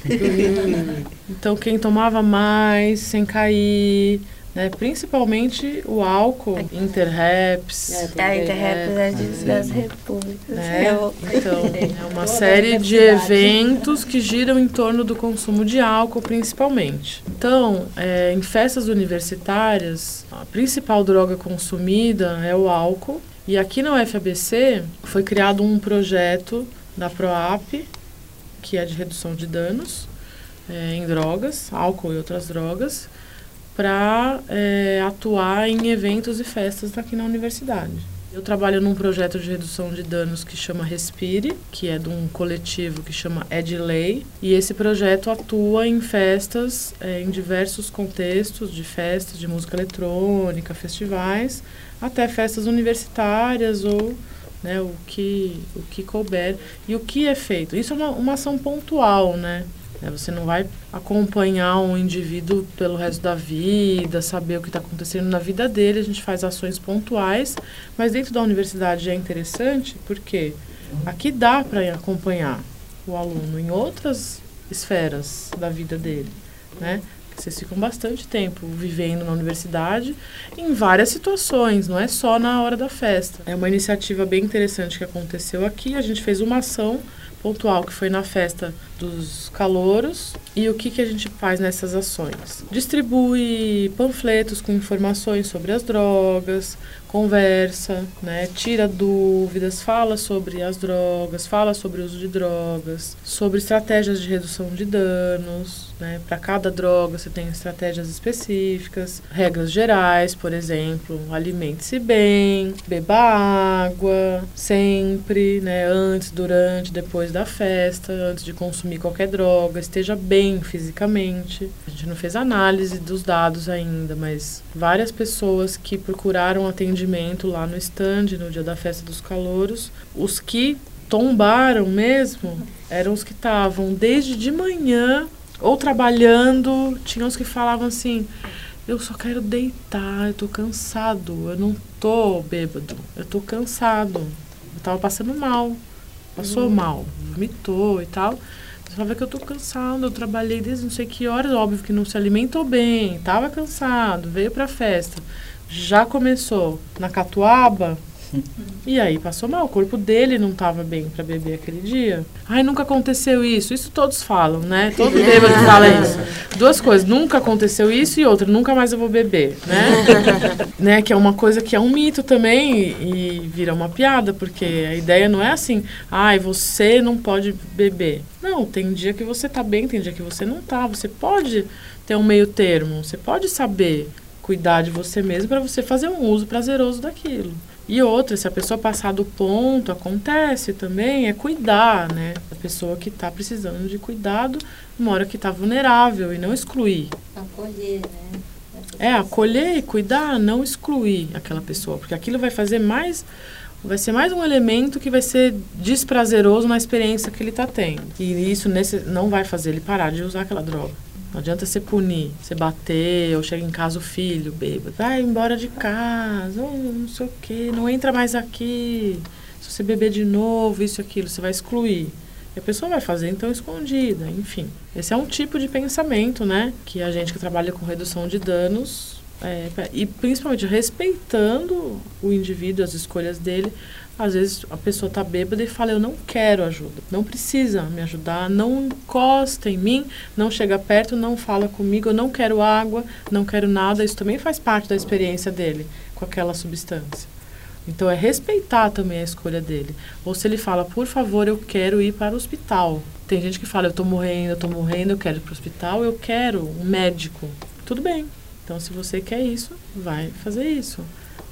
então, quem tomava mais, sem cair, né? Principalmente o álcool, Interreps. É, É, a Interrap é de- É. das repúblicas. né? Eu- Então, é uma série de eventos que giram em torno do consumo de álcool, principalmente. Então, é, em festas universitárias, a principal droga consumida é o álcool. E aqui na UFABC foi criado um projeto da PROAP, que é de redução de danos é, em drogas, álcool e outras drogas, para atuar em eventos e festas aqui na universidade. Eu trabalho num projeto de redução de danos que chama Respire, que é de um coletivo que chama Edley, e esse projeto atua em festas, eh, em diversos contextos de festas de música eletrônica, festivais, até festas universitárias ou né, o, que, o que couber. E o que é feito? Isso é uma, uma ação pontual, né? É, Você não vai acompanhar um indivíduo pelo resto da vida, saber o que está acontecendo na vida dele. A gente faz ações pontuais, mas dentro da universidade é interessante porque aqui dá para acompanhar o aluno em outras esferas da vida dele, né? Vocês ficam bastante tempo vivendo na universidade em várias situações, não é só na hora da festa. É uma iniciativa bem interessante que aconteceu aqui. A gente fez uma ação pontual que foi na festa dos calouros. E o que, que a gente faz nessas ações? Distribui panfletos com informações sobre as drogas, conversa, né, tira dúvidas, fala sobre as drogas, fala sobre o uso de drogas, sobre estratégias de redução de danos, né, para cada droga você tem estratégias específicas, regras gerais, por exemplo, alimente-se bem, beba água sempre, né, antes, durante, depois da festa, antes de consumir qualquer droga, esteja bem fisicamente. A gente não fez análise dos dados ainda, mas várias pessoas que procuraram atendimento lá no stand no dia da festa dos calouros, os que tombaram mesmo eram os que estavam desde de manhã ou trabalhando, tinha uns que falavam assim: "Eu só quero deitar, eu tô cansado, eu não tô bêbado, eu tô cansado. Eu tava passando mal, passou mal, vomitou e tal. Você falava que eu tô cansado, eu trabalhei desde não sei que horas, óbvio que não se alimentou bem, tava cansado, veio pra festa. Já começou na catuaba, E aí passou mal, o corpo dele não estava bem para beber aquele dia. Ai, nunca aconteceu isso. Isso todos falam, né? Todo bêbado fala isso. Duas coisas, nunca aconteceu isso e outra, nunca mais eu vou beber, né? né? Que é uma coisa que é um mito também e, e vira uma piada, porque a ideia não é assim, ai, você não pode beber. Não, tem dia que você tá bem, tem dia que você não tá. Você pode ter um meio termo, você pode saber cuidar de você mesmo para você fazer um uso prazeroso daquilo. E outra, se a pessoa passar do ponto, acontece também, é cuidar, né? A pessoa que está precisando de cuidado numa hora que está vulnerável e não excluir. Acolher, né? É, acolher e cuidar, não excluir aquela pessoa, porque aquilo vai fazer mais vai ser mais um elemento que vai ser desprazeroso na experiência que ele está tendo. E isso nesse, não vai fazer ele parar de usar aquela droga. Não adianta você punir, você bater, ou chega em casa o filho, bêbado, vai embora de casa, não sei o quê, não entra mais aqui. Se você beber de novo, isso aquilo, você vai excluir. E a pessoa vai fazer então escondida, enfim. Esse é um tipo de pensamento, né? Que a gente que trabalha com redução de danos, é, e principalmente respeitando o indivíduo, as escolhas dele, às vezes a pessoa está bêbada e fala: Eu não quero ajuda, não precisa me ajudar, não encosta em mim, não chega perto, não fala comigo, eu não quero água, não quero nada. Isso também faz parte da experiência dele com aquela substância. Então é respeitar também a escolha dele. Ou se ele fala: Por favor, eu quero ir para o hospital. Tem gente que fala: Eu estou morrendo, eu estou morrendo, eu quero ir para o hospital, eu quero um médico. Tudo bem. Então, se você quer isso, vai fazer isso.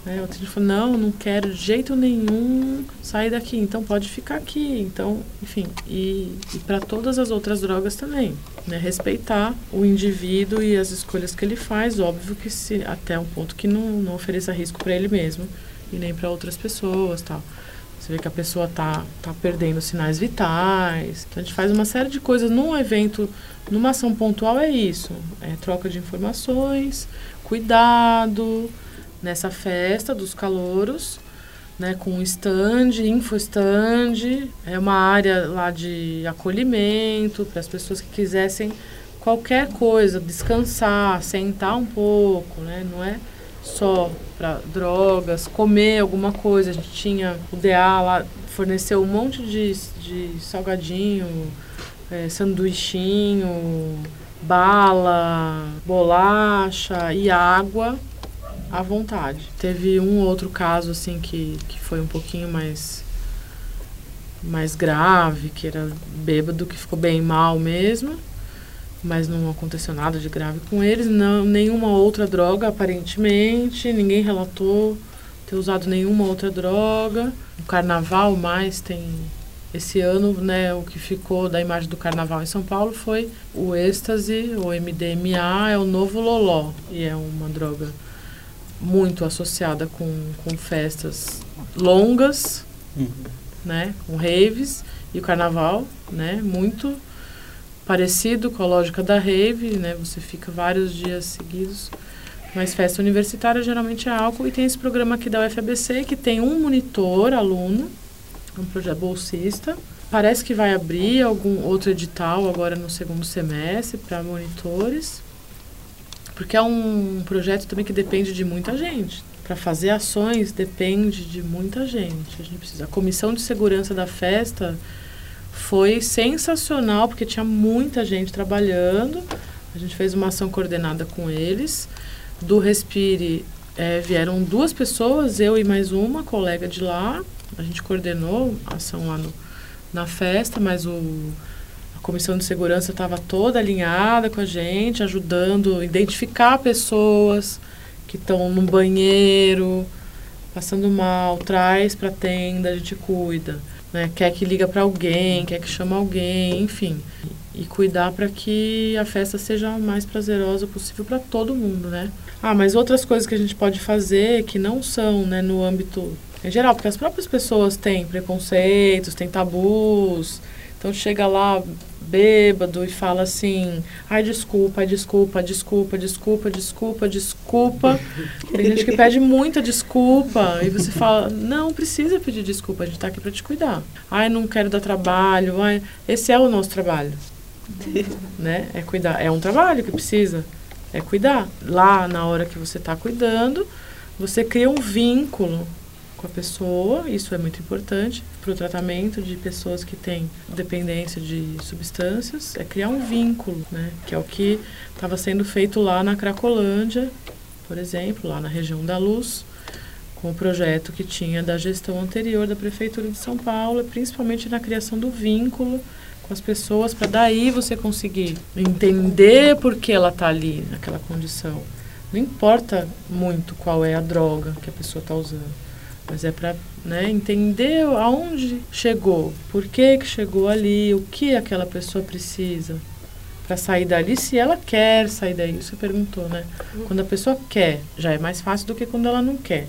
Né? Outro dia falou, não, não quero de jeito nenhum sair daqui, então pode ficar aqui. Então, enfim, e, e para todas as outras drogas também. Né? Respeitar o indivíduo e as escolhas que ele faz, óbvio que se até um ponto que não, não ofereça risco para ele mesmo e nem para outras pessoas tal. Você vê que a pessoa tá, tá perdendo sinais vitais. Então a gente faz uma série de coisas num evento, numa ação pontual é isso. É troca de informações, cuidado, nessa festa dos calouros, né, com stand, infostand, é uma área lá de acolhimento para as pessoas que quisessem qualquer coisa, descansar, sentar um pouco, né, não é só para drogas, comer alguma coisa. A gente tinha o DA lá, forneceu um monte de, de salgadinho, é, sanduichinho, bala, bolacha e água à vontade. Teve um outro caso assim que, que foi um pouquinho mais mais grave, que era bêbado, que ficou bem mal mesmo, mas não aconteceu nada de grave com eles, não nenhuma outra droga aparentemente, ninguém relatou ter usado nenhuma outra droga. O carnaval mais tem esse ano, né, o que ficou da imagem do carnaval em São Paulo foi o êxtase, o MDMA, é o novo loló, e é uma droga muito associada com, com festas longas, uhum. né, com raves e o carnaval, né, muito parecido com a lógica da rave, né, você fica vários dias seguidos. Mas festa universitária geralmente é álcool e tem esse programa aqui da UFABC que tem um monitor aluno, um projeto bolsista. Parece que vai abrir algum outro edital agora no segundo semestre para monitores. Porque é um projeto também que depende de muita gente. Para fazer ações depende de muita gente. A gente precisa. A comissão de segurança da festa foi sensacional porque tinha muita gente trabalhando. A gente fez uma ação coordenada com eles. Do Respire é, vieram duas pessoas, eu e mais uma colega de lá. A gente coordenou a ação lá no, na festa, mas o comissão de segurança estava toda alinhada com a gente, ajudando a identificar pessoas que estão no banheiro, passando mal, traz para a tenda, a gente cuida. Né? Quer que liga para alguém, quer que chama alguém, enfim. E cuidar para que a festa seja a mais prazerosa possível para todo mundo, né? Ah, mas outras coisas que a gente pode fazer que não são né, no âmbito em geral, porque as próprias pessoas têm preconceitos, têm tabus. Então chega lá bêbado e fala assim: ai, desculpa, desculpa, desculpa, desculpa, desculpa, desculpa. Tem gente que pede muita desculpa e você fala: não precisa pedir desculpa, a gente está aqui para te cuidar. Ai, não quero dar trabalho, ai, esse é o nosso trabalho. né? É cuidar, é um trabalho que precisa, é cuidar. Lá na hora que você está cuidando, você cria um vínculo com a pessoa, isso é muito importante para o tratamento de pessoas que têm dependência de substâncias, é criar um vínculo, né? Que é o que estava sendo feito lá na Cracolândia, por exemplo, lá na região da Luz, com o projeto que tinha da gestão anterior da Prefeitura de São Paulo, principalmente na criação do vínculo com as pessoas, para daí você conseguir entender por que ela está ali naquela condição. Não importa muito qual é a droga que a pessoa está usando, mas é para né, entender aonde chegou, por que, que chegou ali, o que aquela pessoa precisa para sair dali, se ela quer sair daí. Você perguntou, né? Quando a pessoa quer, já é mais fácil do que quando ela não quer.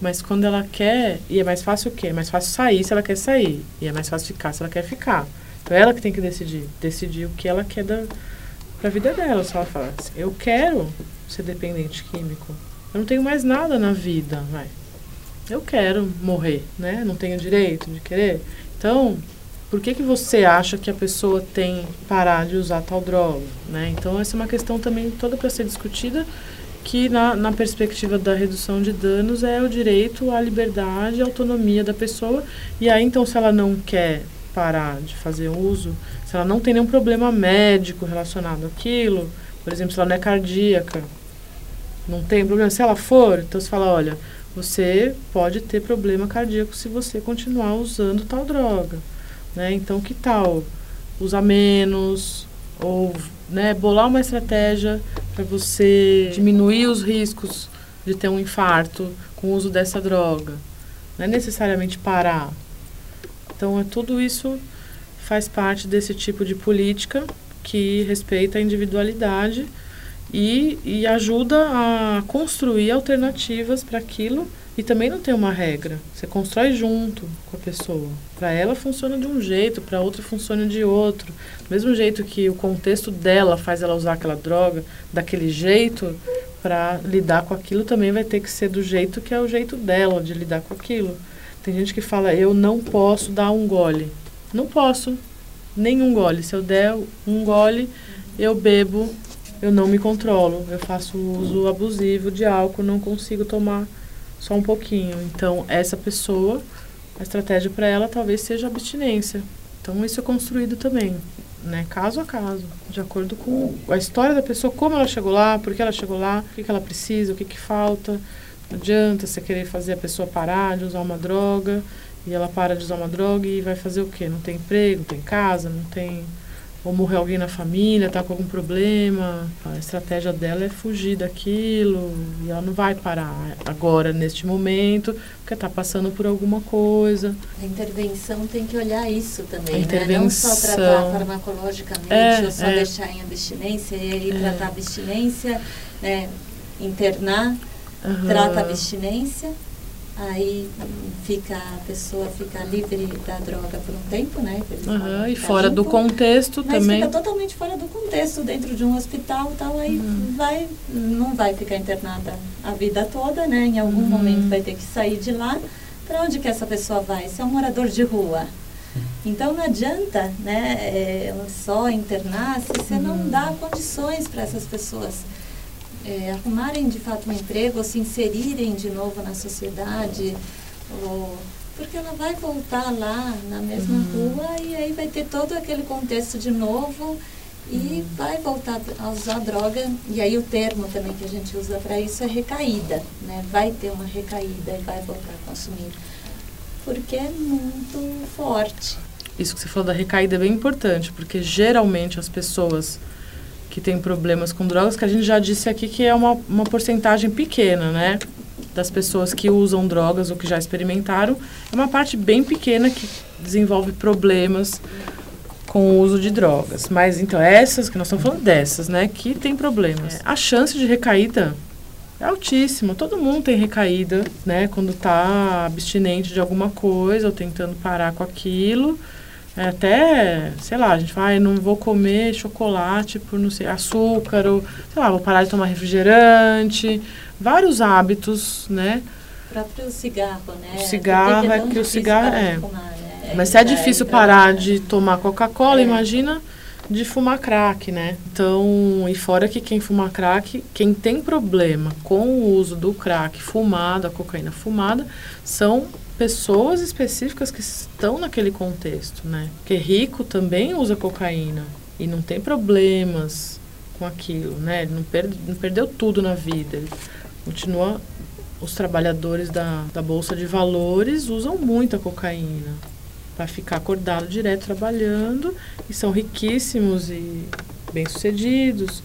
Mas quando ela quer, e é mais fácil o quê? É mais fácil sair se ela quer sair. E é mais fácil ficar se ela quer ficar. Então é ela que tem que decidir. Decidir o que ela quer da, pra vida dela. Se ela fala assim, eu quero ser dependente químico. Eu não tenho mais nada na vida, vai. Eu quero morrer, né? Não tenho direito de querer. Então, por que, que você acha que a pessoa tem parar de usar tal droga, né? Então, essa é uma questão também toda para ser discutida que na, na perspectiva da redução de danos é o direito à liberdade e autonomia da pessoa. E aí, então, se ela não quer parar de fazer uso, se ela não tem nenhum problema médico relacionado àquilo, por exemplo, se ela não é cardíaca, não tem problema. Se ela for, então você fala, olha, você pode ter problema cardíaco se você continuar usando tal droga. Né? Então, que tal usar menos ou né, bolar uma estratégia para você diminuir os riscos de ter um infarto com o uso dessa droga. Não é necessariamente parar. Então, é, tudo isso faz parte desse tipo de política que respeita a individualidade e, e ajuda a construir alternativas para aquilo e também não tem uma regra. Você constrói junto com a pessoa. Para ela funciona de um jeito, para outra funciona de outro. Do mesmo jeito que o contexto dela faz ela usar aquela droga daquele jeito, para lidar com aquilo também vai ter que ser do jeito que é o jeito dela de lidar com aquilo. Tem gente que fala: "Eu não posso dar um gole". Não posso. Nenhum gole. Se eu der um gole, eu bebo, eu não me controlo. Eu faço uso abusivo de álcool, não consigo tomar só um pouquinho. Então, essa pessoa, a estratégia para ela talvez seja abstinência. Então, isso é construído também, né? Caso a caso, de acordo com a história da pessoa, como ela chegou lá, por que ela chegou lá, o que, ela precisa, o que, que falta. Não adianta você querer fazer a pessoa parar de usar uma droga e ela para de usar uma droga e vai fazer o quê? Não tem emprego, não tem casa, não tem ou morreu alguém na família, está com algum problema, a estratégia dela é fugir daquilo e ela não vai parar agora, neste momento, porque está passando por alguma coisa. A intervenção tem que olhar isso também, a intervenção, né? Não só tratar farmacologicamente é, ou só é, deixar em abstinência e aí é. tratar abstinência, né? internar, uhum. trata abstinência aí fica a pessoa fica livre da droga por um tempo, né? Uhum, e fora limpo, do contexto mas também. Mas fica totalmente fora do contexto, dentro de um hospital tal, aí uhum. vai, não vai ficar internada a vida toda, né? Em algum uhum. momento vai ter que sair de lá. Para onde que essa pessoa vai? Se é um morador de rua. Então não adianta né, é, só internar se você não uhum. dá condições para essas pessoas é, arrumarem de fato um emprego ou se inserirem de novo na sociedade, ou, porque ela vai voltar lá na mesma uhum. rua e aí vai ter todo aquele contexto de novo e uhum. vai voltar a usar droga. E aí o termo também que a gente usa para isso é recaída, né? Vai ter uma recaída e vai voltar a consumir. Porque é muito forte. Isso que você falou da recaída é bem importante, porque geralmente as pessoas que tem problemas com drogas, que a gente já disse aqui que é uma, uma porcentagem pequena, né? Das pessoas que usam drogas ou que já experimentaram. É uma parte bem pequena que desenvolve problemas com o uso de drogas. Mas então, essas, que nós estamos falando dessas, né? Que tem problemas. A chance de recaída é altíssima. Todo mundo tem recaída, né? Quando está abstinente de alguma coisa ou tentando parar com aquilo. É, até, sei lá, a gente vai, não vou comer chocolate por não sei, açúcar, ou, sei lá, vou parar de tomar refrigerante, vários hábitos, né? O próprio cigarro, né? O cigarro é, é que o cigarro é. Fumar, né? Mas se é, é difícil parar de tomar Coca-Cola, é. imagina de fumar crack, né? Então, e fora que quem fuma crack, quem tem problema com o uso do crack fumado, a cocaína fumada, são pessoas específicas que estão naquele contexto, né? Porque rico também usa cocaína e não tem problemas com aquilo, né? Ele não, não perdeu tudo na vida. Ele continua. Os trabalhadores da, da Bolsa de Valores usam muito a cocaína para ficar acordado direto trabalhando e são riquíssimos e bem-sucedidos.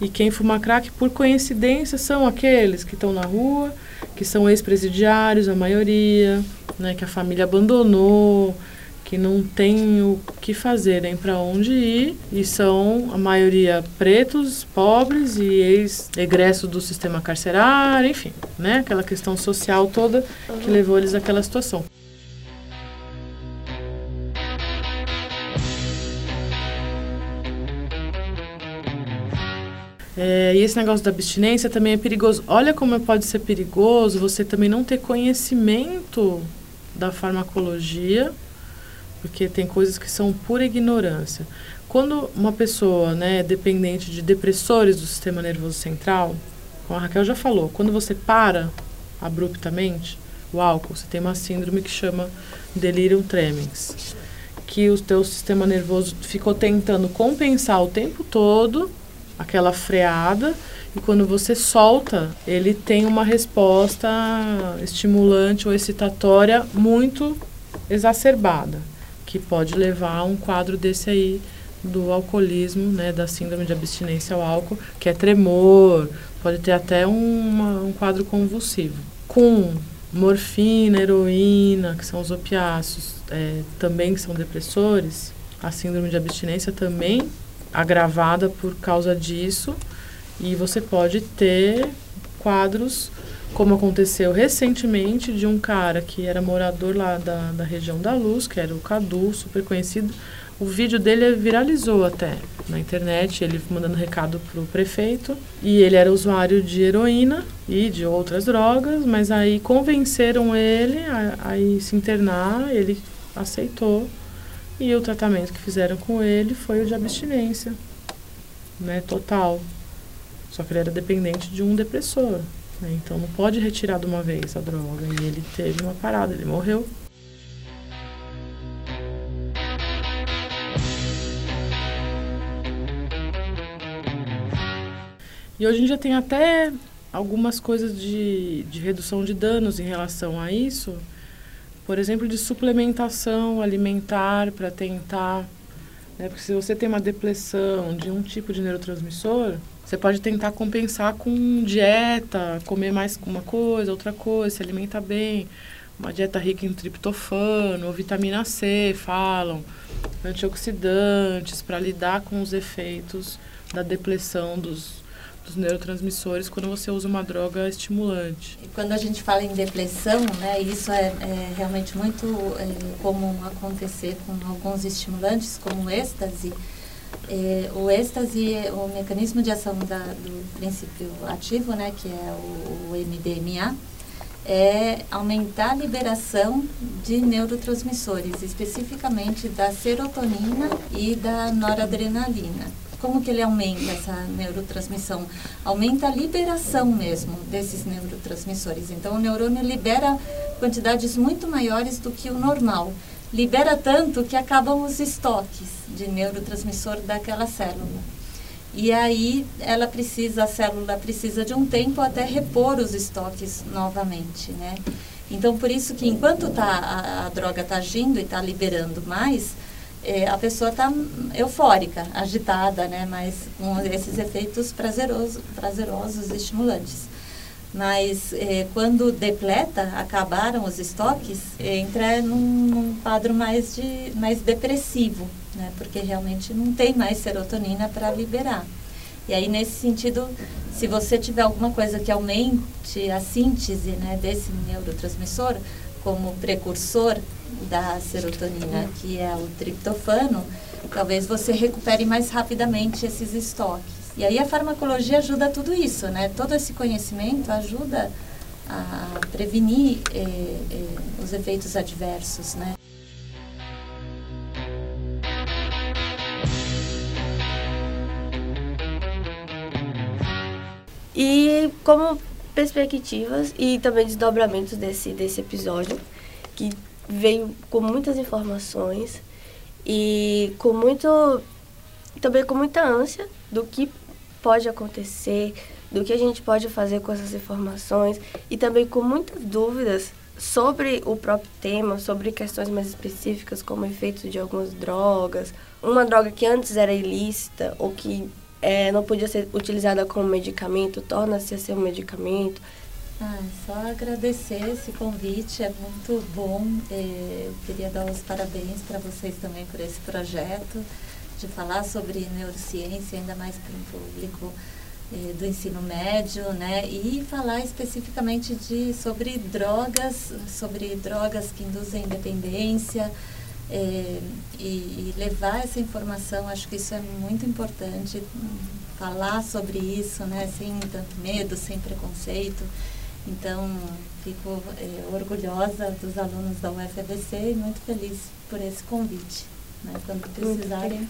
E quem fuma crack, por coincidência, são aqueles que estão na rua, que são ex-presidiários, a maioria, né, que a família abandonou, que não tem o que fazer, nem para onde ir, e são a maioria pretos, pobres e ex-egressos do sistema carcerário, enfim, né, aquela questão social toda que levou eles àquela situação. É, e esse negócio da abstinência também é perigoso. Olha como pode ser perigoso você também não ter conhecimento da farmacologia, porque tem coisas que são pura ignorância. Quando uma pessoa né, é dependente de depressores do sistema nervoso central, como a Raquel já falou, quando você para abruptamente o álcool, você tem uma síndrome que chama delirium tremens, que o teu sistema nervoso ficou tentando compensar o tempo todo aquela freada e quando você solta, ele tem uma resposta estimulante ou excitatória muito exacerbada, que pode levar a um quadro desse aí do alcoolismo, né, da síndrome de abstinência ao álcool, que é tremor, pode ter até uma, um quadro convulsivo. Com morfina, heroína, que são os opiáceos, é, também que são depressores, a síndrome de abstinência também agravada por causa disso e você pode ter quadros como aconteceu recentemente de um cara que era morador lá da, da região da Luz, que era o Cadu, super conhecido. O vídeo dele viralizou até na internet, ele mandando recado pro prefeito. E ele era usuário de heroína e de outras drogas, mas aí convenceram ele a, a se internar, ele aceitou e o tratamento que fizeram com ele foi o de abstinência, né, total. Só que ele era dependente de um depressor, né, então não pode retirar de uma vez a droga. E ele teve uma parada, ele morreu. E hoje em dia tem até algumas coisas de, de redução de danos em relação a isso, por exemplo, de suplementação alimentar para tentar. Né, porque se você tem uma depressão de um tipo de neurotransmissor, você pode tentar compensar com dieta, comer mais uma coisa, outra coisa, se alimentar bem. Uma dieta rica em triptofano vitamina C, falam, antioxidantes, para lidar com os efeitos da depressão dos, dos neurotransmissores quando você usa uma droga estimulante. E quando a gente fala em depressão, né, isso é, é realmente muito é, comum acontecer com alguns estimulantes, como o êxtase. É, o êxtase, o mecanismo de ação da, do princípio ativo, né, que é o, o MDMA, é aumentar a liberação de neurotransmissores, especificamente da serotonina e da noradrenalina como que ele aumenta essa neurotransmissão? Aumenta a liberação mesmo desses neurotransmissores. Então, o neurônio libera quantidades muito maiores do que o normal. Libera tanto que acabam os estoques de neurotransmissor daquela célula. E aí ela precisa, a célula precisa de um tempo até repor os estoques novamente, né? Então, por isso que enquanto tá, a, a droga está agindo e está liberando mais, é, a pessoa está eufórica, agitada, né? Mas com esses efeitos prazerosos, prazerosos e estimulantes. Mas é, quando depleta, acabaram os estoques, entra num, num, quadro mais, de, mais depressivo, né? Porque realmente não tem mais serotonina para liberar. E aí, nesse sentido, se você tiver alguma coisa que aumente a síntese né, desse neurotransmissor, como precursor da serotonina, que é o triptofano, talvez você recupere mais rapidamente esses estoques. E aí a farmacologia ajuda tudo isso, né? Todo esse conhecimento ajuda a prevenir eh, eh, os efeitos adversos, né? E como perspectivas e também desdobramentos desse, desse episódio, que veio com muitas informações e com muito também com muita ânsia do que pode acontecer, do que a gente pode fazer com essas informações e também com muitas dúvidas sobre o próprio tema, sobre questões mais específicas como efeitos de algumas drogas, uma droga que antes era ilícita ou que é, não podia ser utilizada como medicamento, torna-se a ser um medicamento. Ah, só agradecer esse convite, é muito bom. É, queria dar os parabéns para vocês também por esse projeto de falar sobre neurociência, ainda mais para um público é, do ensino médio, né? E falar especificamente de sobre drogas, sobre drogas que induzem dependência. É, e, e, levar essa informação, acho que isso é muito importante, falar sobre isso, né, sem tanto medo, sem preconceito. Então, fico é, orgulhosa dos alunos da UFABC e muito feliz por esse convite. Né? Quando precisarem,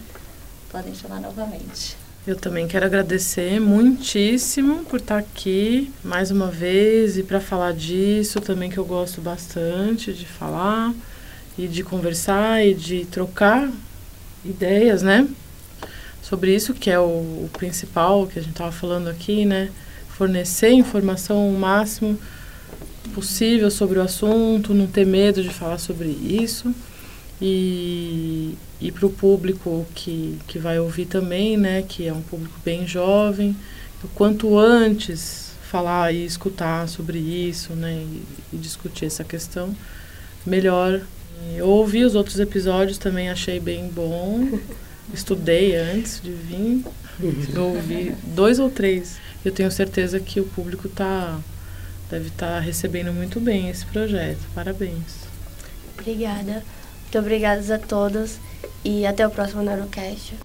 podem chamar novamente. Eu também quero agradecer muitíssimo por estar aqui mais uma vez e para falar disso também que eu gosto bastante de falar e de conversar e de trocar ideias, né? Sobre isso que é o, o principal que a gente estava falando aqui, né? Fornecer informação o máximo possível sobre o assunto, não ter medo de falar sobre isso. E, e para o público que, que vai ouvir também, né? Que é um público bem jovem, o quanto antes falar e escutar sobre isso, né? E, e discutir essa questão, melhor eu ouvi os outros episódios também, achei bem bom. Estudei antes de vir. Eu ouvi dois ou três. Eu tenho certeza que o público tá, deve estar tá recebendo muito bem esse projeto. Parabéns. Obrigada. Muito obrigada a todos e até o próximo Neurocast.